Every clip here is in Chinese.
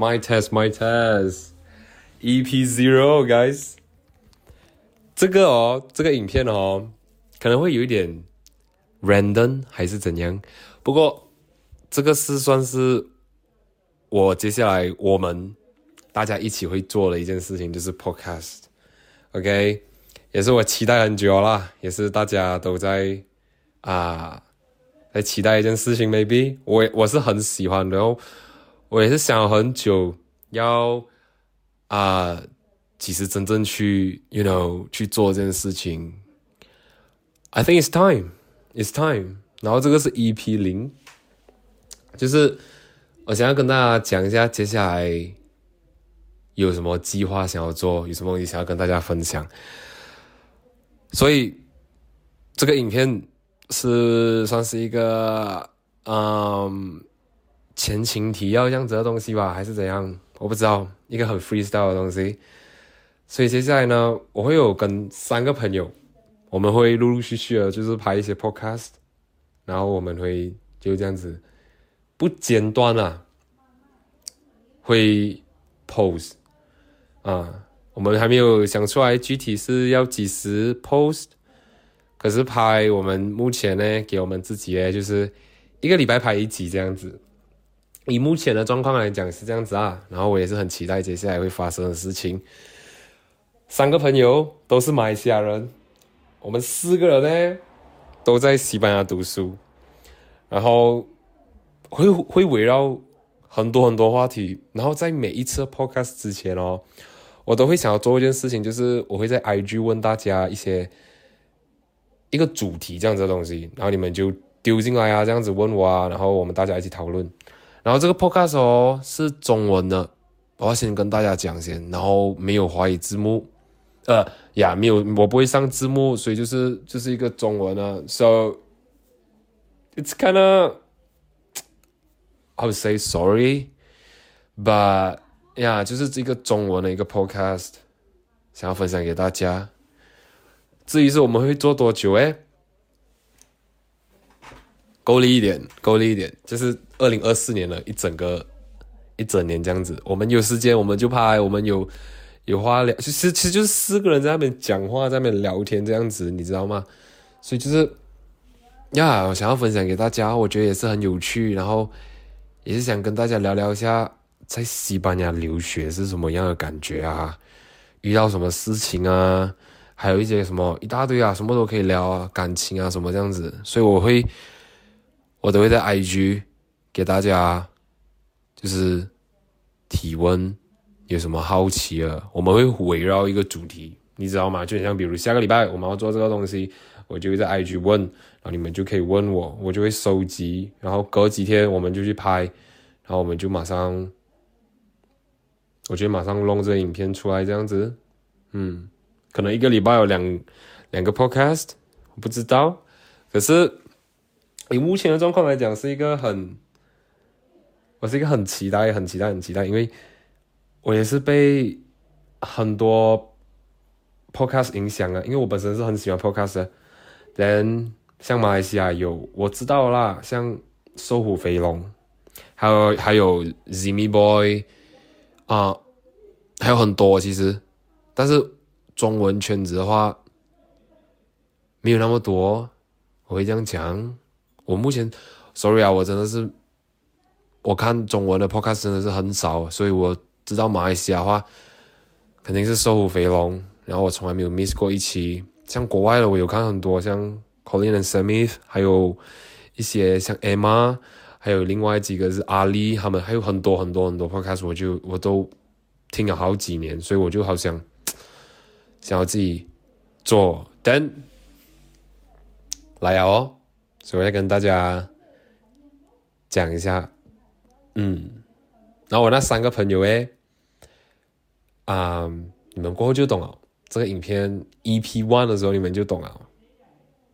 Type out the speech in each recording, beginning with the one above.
My test, my test. EP zero, guys. 这个哦，这个影片哦，可能会有一点 random 还是怎样。不过这个是算是我接下来我们大家一起会做的一件事情，就是 podcast。OK，也是我期待很久啦，也是大家都在啊在期待一件事情。Maybe 我我是很喜欢，然后我也是想了很久要啊，其实真正去，you know，去做这件事情。I think it's time, it's time。然后这个是 EP 零，就是我想要跟大家讲一下接下来。有什么计划想要做？有什么东西想要跟大家分享？所以这个影片是算是一个嗯前情提要这样子的东西吧，还是怎样？我不知道，一个很 freestyle 的东西。所以接下来呢，我会有跟三个朋友，我们会陆陆续续的，就是拍一些 podcast，然后我们会就这样子不间断啊，会 post。啊，我们还没有想出来具体是要几时 post，可是拍我们目前呢，给我们自己呢，就是一个礼拜拍一集这样子。以目前的状况来讲是这样子啊，然后我也是很期待接下来会发生的事情。三个朋友都是马来西亚人，我们四个人呢都在西班牙读书，然后会会围绕很多很多话题，然后在每一次 podcast 之前哦。我都会想要做一件事情，就是我会在 IG 问大家一些一个主题这样子的东西，然后你们就丢进来啊，这样子问我啊，然后我们大家一起讨论。然后这个 Podcast 哦是中文的，我要先跟大家讲先，然后没有华语字幕，呃呀没有，我不会上字幕，所以就是就是一个中文的。So it's kind of I would say sorry, but 呀，就是这个中文的一个 podcast，想要分享给大家。至于是我们会做多久诶？够力一点，够力一点，就是二零二四年了，一整个一整年这样子。我们有时间我们就拍，我们有有话聊，其实其实就是四个人在那边讲话，在那边聊天这样子，你知道吗？所以就是呀，我想要分享给大家，我觉得也是很有趣，然后也是想跟大家聊聊一下。在西班牙留学是什么样的感觉啊？遇到什么事情啊？还有一些什么一大堆啊，什么都可以聊啊，感情啊什么这样子。所以我会，我都会在 IG 给大家就是提问，有什么好奇的，我们会围绕一个主题，你知道吗？就像比如下个礼拜我们要做这个东西，我就会在 IG 问，然后你们就可以问我，我就会收集，然后隔几天我们就去拍，然后我们就马上。我觉得马上弄这个影片出来这样子，嗯，可能一个礼拜有两两个 podcast，我不知道。可是以目前的状况来讲，是一个很，我是一个很期待、很期待、很期待，因为我也是被很多 podcast 影响啊。因为我本身是很喜欢 podcast 的。连像马来西亚有我知道啦，像瘦虎肥龙，还有还有 Zimmy Boy。啊，还有很多其实，但是中文圈子的话没有那么多。我会这样讲，我目前，sorry 啊，我真的是，我看中文的 podcast 真的是很少，所以我知道马来西亚话肯定是瘦虎肥龙，然后我从来没有 miss 过一期。像国外的我有看很多，像 Colin and Sammy，还有一些像 Emma。还有另外几个是阿丽，他们还有很多很多很多 podcast，我就我都听了好几年，所以我就好想 想要自己做。等来哦，所以要跟大家讲一下，嗯，然后我那三个朋友诶，啊，你们过后就懂了。这个影片 EP one 的时候，你们就懂了。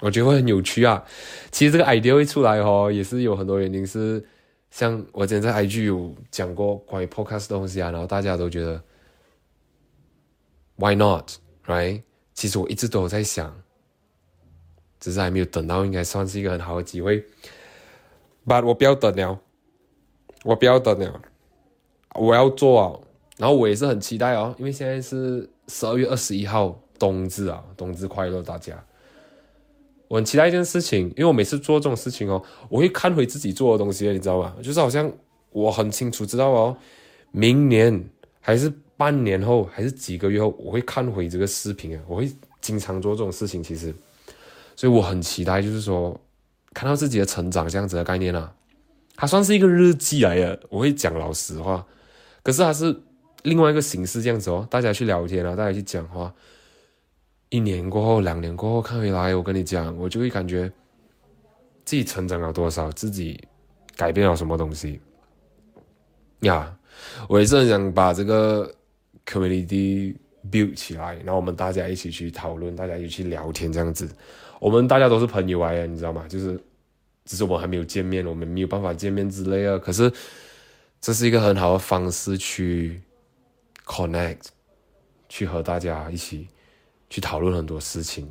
我觉得会很有趣啊！其实这个 idea 会出来哦，也是有很多原因，是像我之前在 IG 有讲过关于 podcast 的东西啊，然后大家都觉得 Why not？Right？其实我一直都有在想，只是还没有等到，应该算是一个很好的机会。But 我不要等了，我不要等了，我要做啊，然后我也是很期待哦，因为现在是十二月二十一号冬至啊，冬至快乐大家。我很期待一件事情，因为我每次做这种事情哦，我会看回自己做的东西，你知道吗？就是好像我很清楚知道哦，明年还是半年后还是几个月后，我会看回这个视频啊，我会经常做这种事情，其实，所以我很期待，就是说看到自己的成长这样子的概念啊，它算是一个日记来的，我会讲老实话，可是它是另外一个形式这样子哦，大家去聊天啊，大家去讲话。一年过后，两年过后看回来，我跟你讲，我就会感觉自己成长了多少，自己改变了什么东西呀。我也是很想把这个 community build 起来，然后我们大家一起去讨论，大家一起去聊天，这样子。我们大家都是朋友来的，你知道吗？就是只是我们还没有见面，我们没有办法见面之类的。可是这是一个很好的方式去 connect，去和大家一起。去讨论很多事情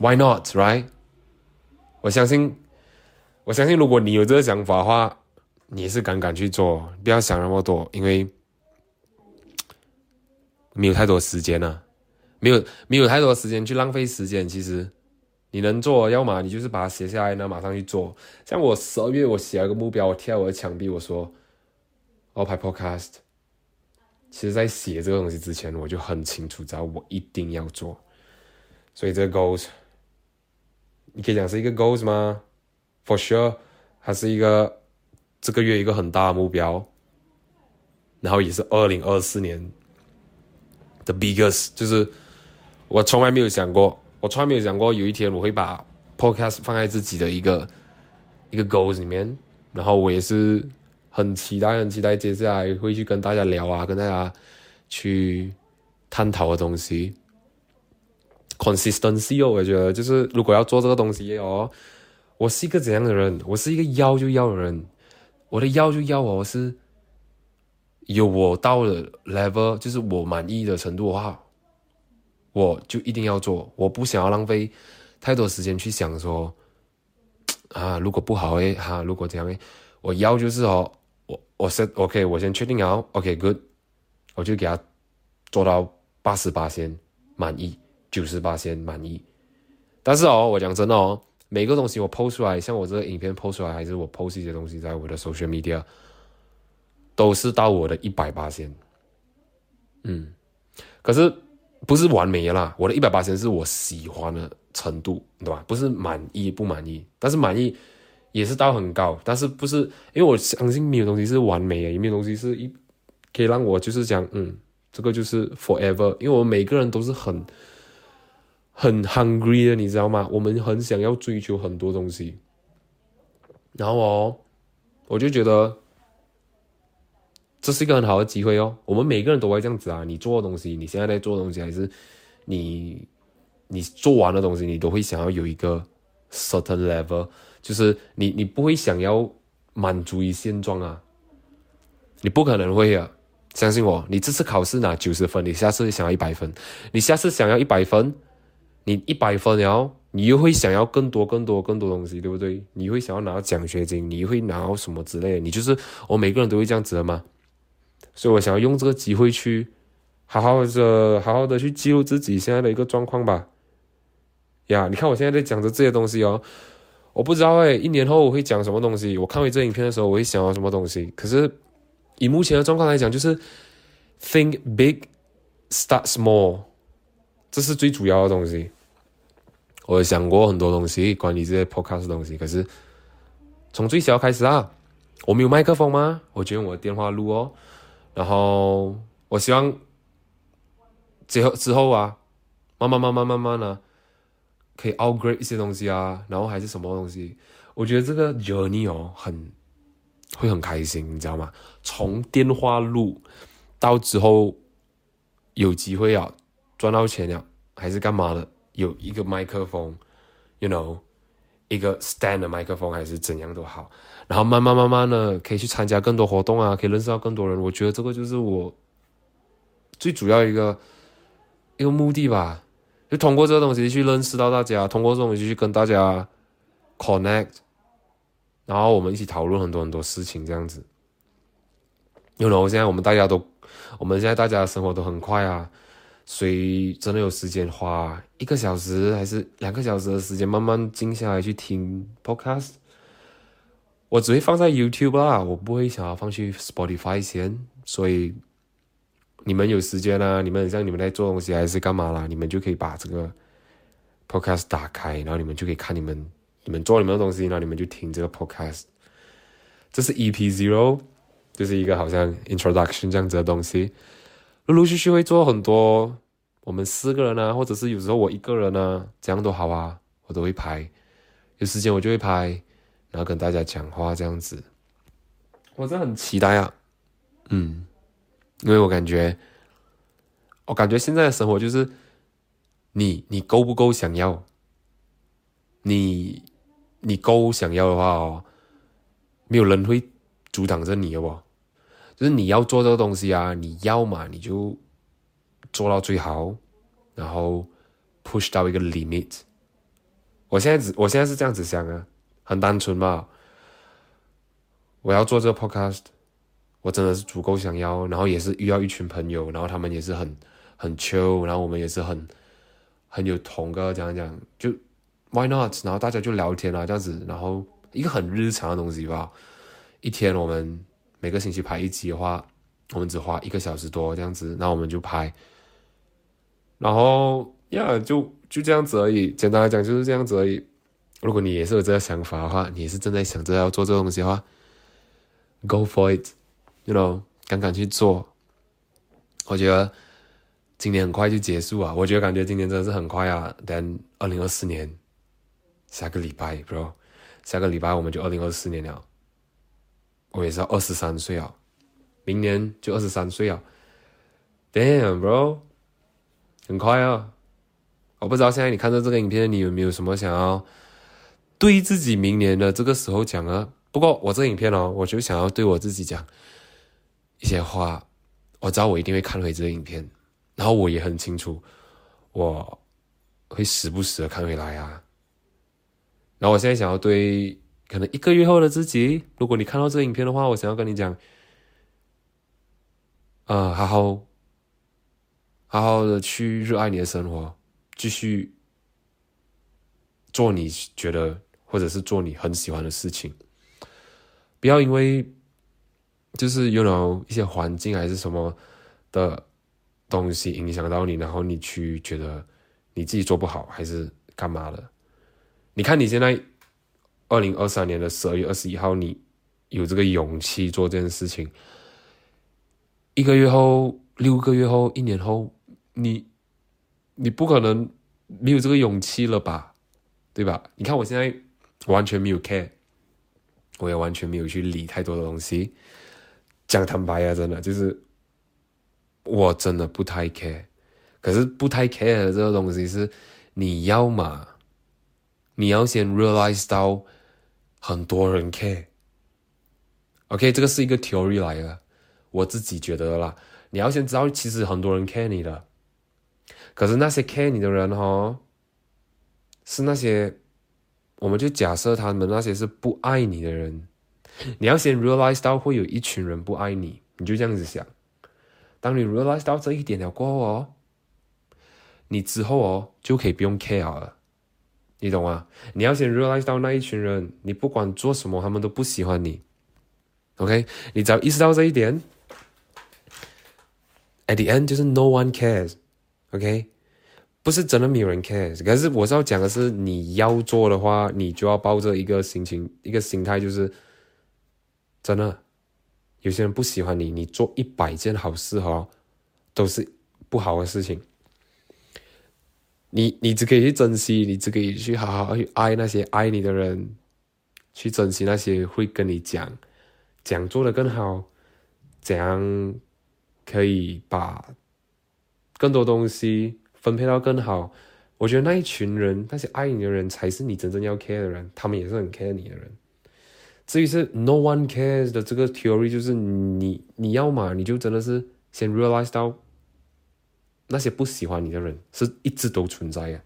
，Why not, right？我相信，我相信，如果你有这个想法的话，你是敢敢去做，不要想那么多，因为没有太多时间了，没有没有太多时间去浪费时间。其实你能做，要么你就是把它写下来，那马上去做。像我十二月，我写了个目标，我贴在我的墙壁，我说我要拍 Podcast。其实，在写这个东西之前，我就很清楚知道我一定要做，所以这个 goals，你可以讲是一个 goals 吗？For sure，它是一个这个月一个很大的目标，然后也是二零二四年 The biggest，就是我从来没有想过，我从来没有想过有一天我会把 podcast 放在自己的一个一个 goals 里面，然后我也是。很期待，很期待，接下来会去跟大家聊啊，跟大家去探讨的东西。Consistency 哦，我觉得就是如果要做这个东西哦，我是一个怎样的人？我是一个要就要的人。我的要就要哦，是有我到了 level，就是我满意的程度的话，我就一定要做。我不想要浪费太多时间去想说啊，如果不好诶，哈，如果怎样诶，我要就是哦。我先 OK，我先确定好 OK，Good，我就给他做到八十八先满意，九十八先满意。但是哦，我讲真的哦，每个东西我 post 出来，像我这个影片 post 出来，还是我 post 一些东西在我的 social media，都是到我的一百八先。嗯，可是不是完美啦，我的一百八先是我喜欢的程度，对吧？不是满意不满意，但是满意。也是到很高，但是不是因为我相信没有东西是完美的，也没有东西是一可以让我就是讲，嗯，这个就是 forever。因为我们每个人都是很很 hungry 的，你知道吗？我们很想要追求很多东西，然后哦，我就觉得这是一个很好的机会哦。我们每个人都会这样子啊，你做的东西，你现在在做的东西，还是你你做完的东西，你都会想要有一个 certain level。就是你，你不会想要满足于现状啊，你不可能会啊，相信我，你这次考试拿九十分，你下次想要一百分，你下次想要一百分，你一百分然后你又会想要更多、更多、更多东西，对不对？你会想要拿奖学金，你会拿到什么之类的？你就是我每个人都会这样子的吗？所以我想要用这个机会去好好的、好好的去记录自己现在的一个状况吧。呀，你看我现在在讲着这些东西哦。我不知道哎，一年后我会讲什么东西？我看完这影片的时候，我会想到什么东西？可是以目前的状况来讲，就是 think big, start small，这是最主要的东西。我想过很多东西关于这些 podcast 东西，可是从最小开始啊，我没有麦克风吗？我就用我的电话录哦。然后我希望之后之后啊，慢慢慢慢慢慢的。可以 upgrade 一些东西啊，然后还是什么东西？我觉得这个 journey 哦，很会很开心，你知道吗？从电话录到之后有机会啊，赚到钱了，还是干嘛的？有一个麦克风，you know，一个 stand 的麦克风还是怎样都好，然后慢慢慢慢的可以去参加更多活动啊，可以认识到更多人。我觉得这个就是我最主要一个一个目的吧。就通过这个东西去认识到大家，通过这种东西去跟大家 connect，然后我们一起讨论很多很多事情，这样子。因为现在我们大家都，我们现在大家的生活都很快啊，所以真的有时间花一个小时还是两个小时的时间慢慢静下来去听 podcast？我只会放在 YouTube 啦，我不会想要放去 Spotify 先。所以你们有时间啊，你们像你们在做东西还是干嘛啦，你们就可以把这个 podcast 打开，然后你们就可以看你们你们做你们的东西，然后你们就听这个 podcast。这是 EP Zero。就是一个好像 introduction 这样子的东西，陆陆续续会做很多，我们四个人啊，或者是有时候我一个人呢，这样都好啊，我都会拍，有时间我就会拍，然后跟大家讲话这样子，我真的很期待啊，嗯，因为我感觉，我感觉现在的生活就是，你你够不够想要，你你够想要的话哦，没有人会阻挡着你，哦？就是你要做这个东西啊，你要嘛你就做到最好，然后 push 到一个 limit。我现在只我现在是这样子想啊，很单纯嘛。我要做这个 podcast，我真的是足够想要，然后也是遇到一群朋友，然后他们也是很很 chill，然后我们也是很很有同个讲讲，就 why not？然后大家就聊天啊这样子，然后一个很日常的东西吧，一天我们。每个星期拍一集的话，我们只花一个小时多这样子，那我们就拍，然后呀，就就这样子而已。简单来讲就是这样子而已。如果你也是有这个想法的话，你是正在想着要做这个东西的话，Go for it，you know，敢敢去做。我觉得今年很快就结束啊，我觉得感觉今年真的是很快啊。等二零二四年下个礼拜，bro，下个礼拜我们就二零二四年了。我也是二十三岁啊，明年就二十三岁啊，Damn bro，很快啊！我不知道现在你看到这个影片，你有没有什么想要对自己明年的这个时候讲啊？不过我这影片哦，我就想要对我自己讲一些话。我知道我一定会看回这个影片，然后我也很清楚，我会时不时的看回来啊。然后我现在想要对。可能一个月后的自己，如果你看到这个影片的话，我想要跟你讲，啊，好好，好好的去热爱你的生活，继续做你觉得或者是做你很喜欢的事情，不要因为就是有 know 一些环境还是什么的东西影响到你，然后你去觉得你自己做不好还是干嘛的？你看你现在。二零二三年的十二月二十一号，你有这个勇气做这件事情。一个月后、六个月后、一年后，你你不可能没有这个勇气了吧？对吧？你看我现在完全没有 care，我也完全没有去理太多的东西。讲坦白啊，真的就是我真的不太 care。可是不太 care 的这个东西是你要嘛？你要先 realize 到。很多人 care，OK，这个是一个 theory 来的，我自己觉得啦。你要先知道，其实很多人 care 你的，可是那些 care 你的人哈，是那些，我们就假设他们那些是不爱你的人。你要先 realize 到会有一群人不爱你，你就这样子想。当你 realize 到这一点了过后哦，你之后哦就可以不用 care 了。你懂吗？你要先 realize 到那一群人，你不管做什么，他们都不喜欢你。OK，你只要意识到这一点，at the end 就是 no one cares。OK，不是真的没有人 care，可是我是要讲的是，你要做的话，你就要抱着一个心情、一个心态，就是真的，有些人不喜欢你，你做一百件好事哈，都是不好的事情。你你只可以去珍惜，你只可以去好好去爱那些爱你的人，去珍惜那些会跟你讲讲做的更好，怎样可以把更多东西分配到更好。我觉得那一群人，那些爱你的人，才是你真正要 care 的人，他们也是很 care 你的人。至于是 no one cares 的这个 theory，就是你你要嘛，你就真的是先 realize 到。那些不喜欢你的人是一直都存在呀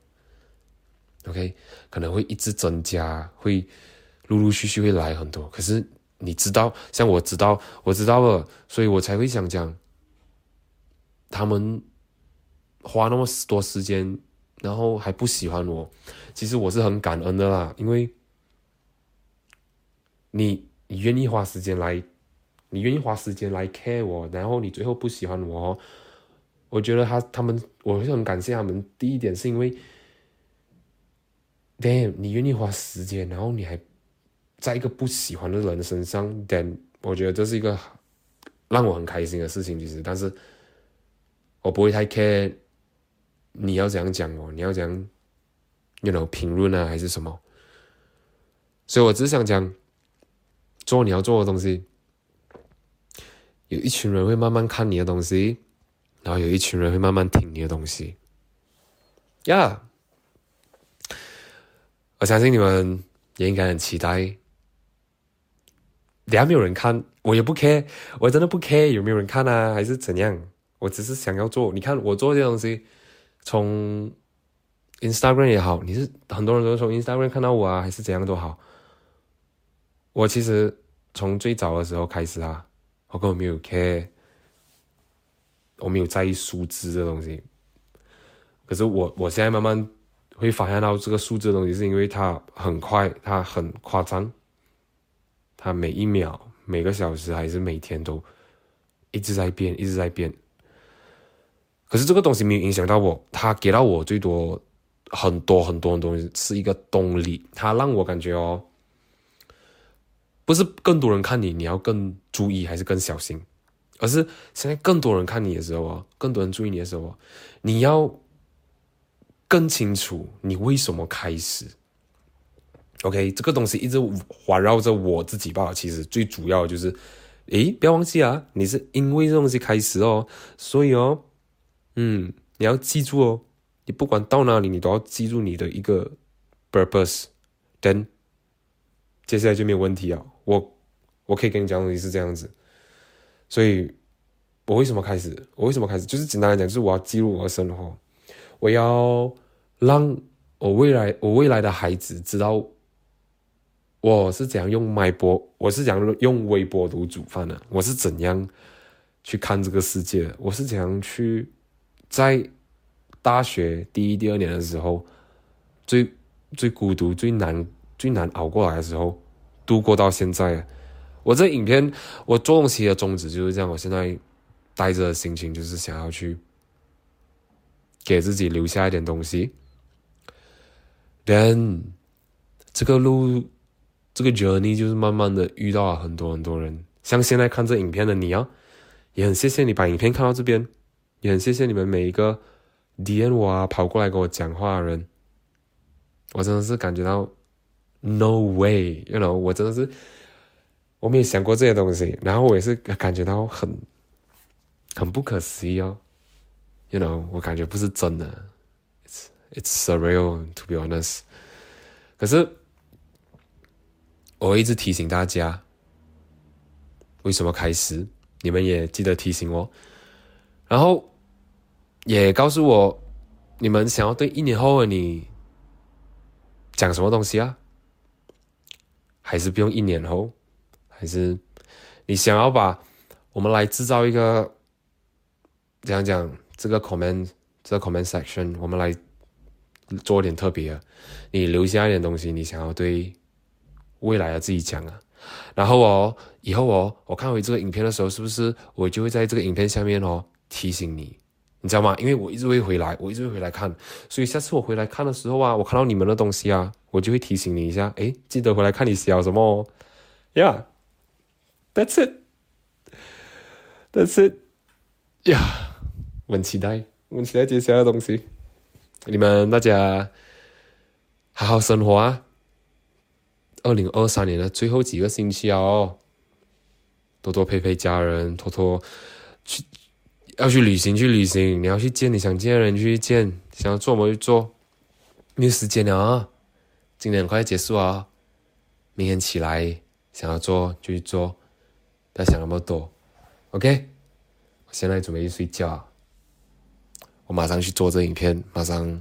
，OK，可能会一直增加，会陆陆续续会来很多。可是你知道，像我知道，我知道了，所以我才会想讲，他们花那么多时间，然后还不喜欢我，其实我是很感恩的啦，因为你你愿意花时间来，你愿意花时间来 care 我，然后你最后不喜欢我，我觉得他他们，我是很感谢他们。第一点是因为，damn，你愿意花时间，然后你还。在一个不喜欢的人身上，damn，我觉得这是一个让我很开心的事情。其实，但是我不会太 care 你要怎样讲哦，你要怎样，you know 评论啊，还是什么？所以我只想讲，做你要做的东西。有一群人会慢慢看你的东西，然后有一群人会慢慢听你的东西。呀，我相信你们也应该很期待。下没有人看，我也不 care，我真的不 care 有没有人看啊，还是怎样？我只是想要做。你看我做这些东西，从 Instagram 也好，你是很多人都从 Instagram 看到我啊，还是怎样都好。我其实从最早的时候开始啊，我根本没有 care，我没有在意数字这东西。可是我我现在慢慢会发现到这个数字的东西，是因为它很快，它很夸张。它每一秒、每个小时还是每天都一直在变，一直在变。可是这个东西没有影响到我，它给到我最多很多很多的东西，是一个动力。它让我感觉哦，不是更多人看你，你要更注意还是更小心，而是现在更多人看你的时候哦，更多人注意你的时候，你要更清楚你为什么开始。OK，这个东西一直环绕着我自己吧。其实最主要就是，诶，不要忘记啊，你是因为这东西开始哦，所以哦，嗯，你要记住哦，你不管到哪里，你都要记住你的一个 purpose，then 接下来就没有问题啊。我我可以跟你讲东西是这样子，所以我为什么开始？我为什么开始？就是简单来讲，就是我要记录我的生活，我要让我未来我未来的孩子知道。我是怎样用麦波，我是怎样用微波炉煮饭的？我是怎样去看这个世界？我是怎样去在大学第一、第二年的时候，最最孤独、最难、最难熬过来的时候，度过到现在。我这影片我做东西的宗旨就是这样。我现在带着的心情就是想要去给自己留下一点东西。Then，这个路。这个 journey 就是慢慢的遇到了很多很多人，像现在看这影片的你啊，也很谢谢你把影片看到这边，也很谢谢你们每一个 DM 我啊跑过来跟我讲话的人，我真的是感觉到 no way，you know，我真的是我没有想过这些东西，然后我也是感觉到很很不可思议哦，you know，我感觉不是真的，it's it's surreal to be honest，可是。我一直提醒大家，为什么开始？你们也记得提醒我，然后也告诉我，你们想要对一年后的你讲什么东西啊？还是不用一年后？还是你想要把我们来制造一个讲讲？这个 comment 这个 comment section，我们来做点特别的，你留下一点东西，你想要对。未来的自己讲啊，然后哦，以后哦，我看回这个影片的时候，是不是我就会在这个影片下面哦提醒你，你知道吗？因为我一直会回来，我一直会回来看，所以下次我回来看的时候啊，我看到你们的东西啊，我就会提醒你一下，诶，记得回来看你写什么哦。Yeah，that's it，that's it。呀，我很期待，我很期待接下来的东西。你们大家好好生活啊！二零二三年的最后几个星期哦，多多陪陪家人，多多去要去旅行去旅行，你要去见你想见的人去见，想要做么就做，没有时间了啊！今天很快结束啊，明天起来想要做就去做，不要想那么多，OK？我现在准备去睡觉，我马上去做这影片，马上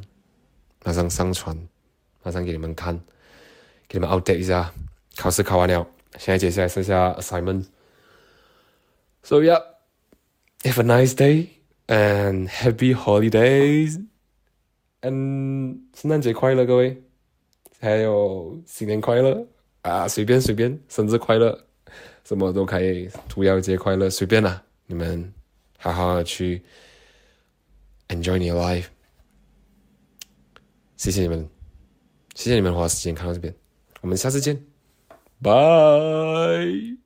马上上传，马上给你们看。给你们 update 一下，考试考完了，现在接下来剩下 assignment。So yeah, have a nice day and happy holidays. And 圣诞节快乐，各位，还有新年快乐。啊！随便随便，生日快乐，什么都可以，屠妖节快乐，随便啦，你们好好去 enjoy your life。谢谢你们，谢谢你们花时间看到这边，我们下次见，拜。